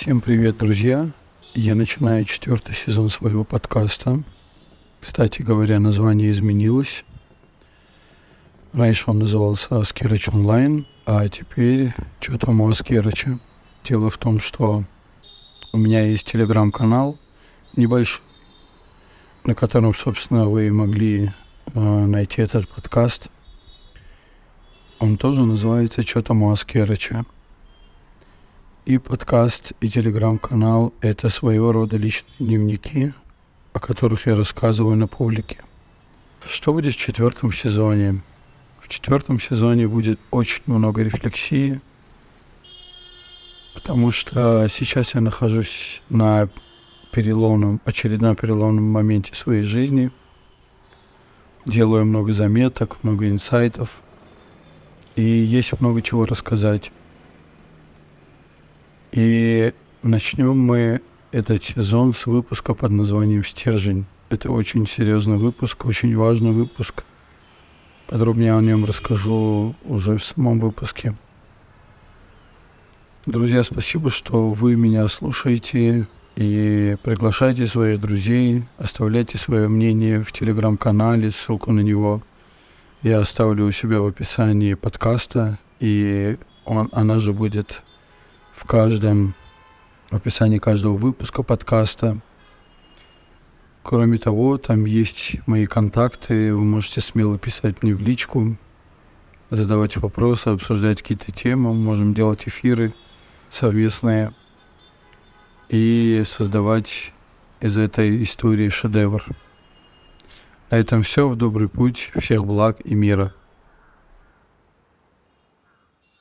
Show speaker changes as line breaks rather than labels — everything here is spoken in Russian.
Всем привет, друзья! Я начинаю четвертый сезон своего подкаста. Кстати говоря, название изменилось. Раньше он назывался Аскерыч онлайн, а теперь что там у Аскерыча. Дело в том, что у меня есть телеграм-канал небольшой, на котором, собственно, вы могли э, найти этот подкаст. Он тоже называется «Что там у Аскерыча». И подкаст, и телеграм-канал — это своего рода личные дневники, о которых я рассказываю на публике. Что будет в четвертом сезоне? В четвертом сезоне будет очень много рефлексии, потому что сейчас я нахожусь на переломном, очередном переломном моменте своей жизни. Делаю много заметок, много инсайтов. И есть много чего рассказать. И начнем мы этот сезон с выпуска под названием «Стержень». Это очень серьезный выпуск, очень важный выпуск. Подробнее о нем расскажу уже в самом выпуске. Друзья, спасибо, что вы меня слушаете и приглашайте своих друзей, оставляйте свое мнение в телеграм-канале, ссылку на него я оставлю у себя в описании подкаста, и он, она же будет в каждом в описании каждого выпуска подкаста. Кроме того, там есть мои контакты, вы можете смело писать мне в личку, задавать вопросы, обсуждать какие-то темы, можем делать эфиры совместные и создавать из этой истории шедевр. На этом все. В добрый путь. Всех благ и мира.